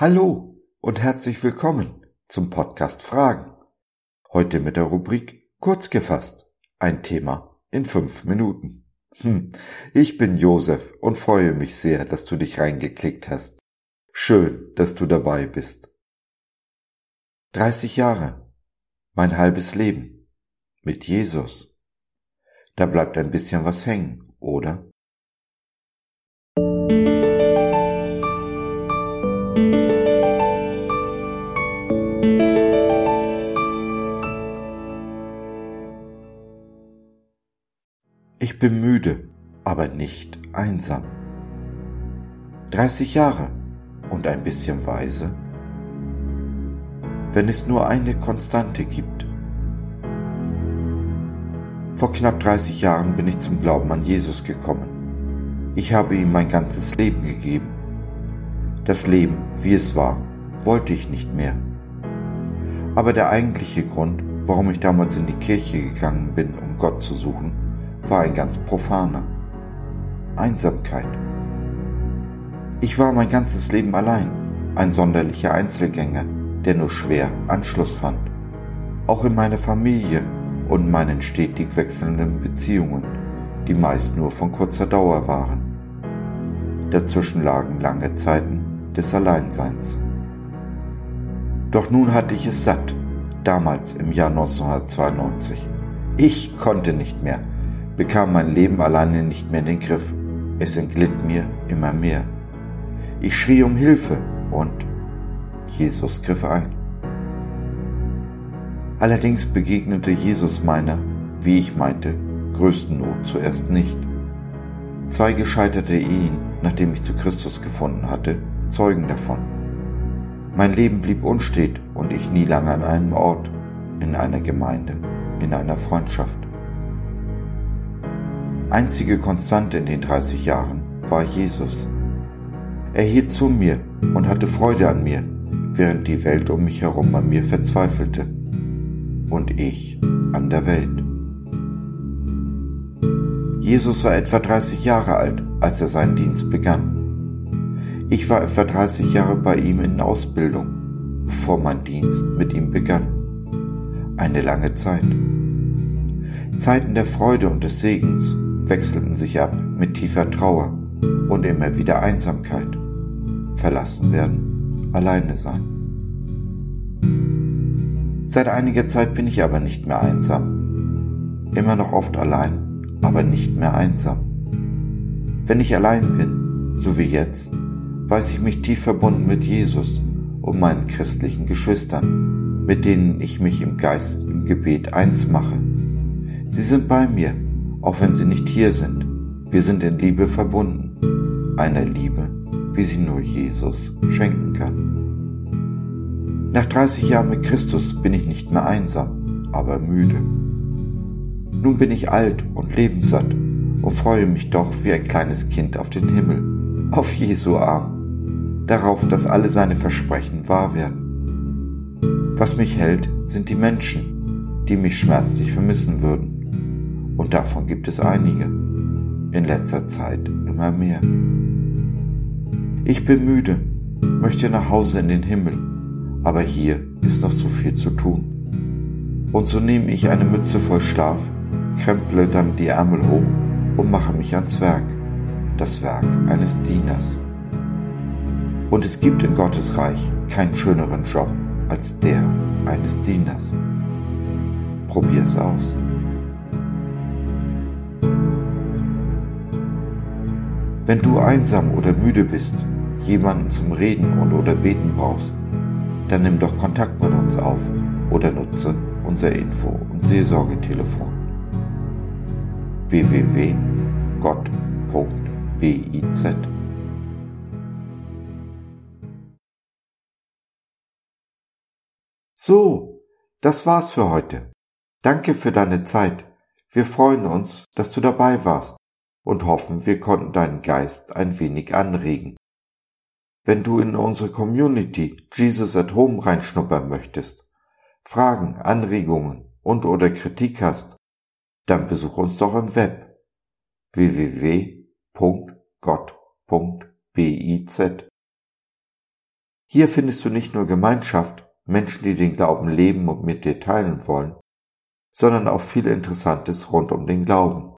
Hallo und herzlich willkommen zum Podcast Fragen. Heute mit der Rubrik Kurz gefasst. Ein Thema in fünf Minuten. Hm, ich bin Josef und freue mich sehr, dass du dich reingeklickt hast. Schön, dass du dabei bist. 30 Jahre. Mein halbes Leben. Mit Jesus. Da bleibt ein bisschen was hängen, oder? Ich bin müde, aber nicht einsam. 30 Jahre und ein bisschen weise. Wenn es nur eine Konstante gibt. Vor knapp 30 Jahren bin ich zum Glauben an Jesus gekommen. Ich habe ihm mein ganzes Leben gegeben. Das Leben, wie es war, wollte ich nicht mehr. Aber der eigentliche Grund, warum ich damals in die Kirche gegangen bin, um Gott zu suchen, war ein ganz profaner. Einsamkeit. Ich war mein ganzes Leben allein, ein sonderlicher Einzelgänger, der nur schwer Anschluss fand. Auch in meiner Familie und meinen stetig wechselnden Beziehungen, die meist nur von kurzer Dauer waren. Dazwischen lagen lange Zeiten des Alleinseins. Doch nun hatte ich es satt, damals im Jahr 1992. Ich konnte nicht mehr, bekam mein Leben alleine nicht mehr in den Griff. Es entglitt mir immer mehr. Ich schrie um Hilfe und Jesus griff ein. Allerdings begegnete Jesus meiner, wie ich meinte, größten Not zuerst nicht. Zwei gescheiterte Ehen, nachdem ich zu Christus gefunden hatte, zeugen davon. Mein Leben blieb unstet und ich nie lange an einem Ort, in einer Gemeinde, in einer Freundschaft. Einzige Konstante in den 30 Jahren war Jesus. Er hielt zu mir und hatte Freude an mir, während die Welt um mich herum an mir verzweifelte. Und ich an der Welt. Jesus war etwa 30 Jahre alt, als er seinen Dienst begann. Ich war etwa 30 Jahre bei ihm in Ausbildung, bevor mein Dienst mit ihm begann. Eine lange Zeit. Zeiten der Freude und des Segens wechselten sich ab mit tiefer Trauer und immer wieder Einsamkeit, verlassen werden, alleine sein. Seit einiger Zeit bin ich aber nicht mehr einsam. Immer noch oft allein, aber nicht mehr einsam. Wenn ich allein bin, so wie jetzt, weiß ich mich tief verbunden mit Jesus und meinen christlichen Geschwistern, mit denen ich mich im Geist im Gebet eins mache. Sie sind bei mir auch wenn sie nicht hier sind. Wir sind in Liebe verbunden, einer Liebe, wie sie nur Jesus schenken kann. Nach 30 Jahren mit Christus bin ich nicht mehr einsam, aber müde. Nun bin ich alt und lebenssatt und freue mich doch wie ein kleines Kind auf den Himmel, auf Jesu Arm, darauf, dass alle seine Versprechen wahr werden. Was mich hält, sind die Menschen, die mich schmerzlich vermissen würden und davon gibt es einige. In letzter Zeit immer mehr. Ich bin müde, möchte nach Hause in den Himmel, aber hier ist noch so viel zu tun. Und so nehme ich eine Mütze voll Schlaf, kremple dann die Ärmel hoch und mache mich ans Werk, das Werk eines Dieners. Und es gibt in Gottes Reich keinen schöneren Job als der eines Dieners. Probier es aus. Wenn du einsam oder müde bist, jemanden zum Reden und oder Beten brauchst, dann nimm doch Kontakt mit uns auf oder nutze unser Info- und Seelsorgetelefon www.gott.biz So, das war's für heute. Danke für deine Zeit. Wir freuen uns, dass du dabei warst und hoffen, wir konnten deinen Geist ein wenig anregen. Wenn du in unsere Community Jesus at Home reinschnuppern möchtest, Fragen, Anregungen und oder Kritik hast, dann besuch uns doch im Web www.gott.biz Hier findest du nicht nur Gemeinschaft, Menschen, die den Glauben leben und mit dir teilen wollen, sondern auch viel Interessantes rund um den Glauben.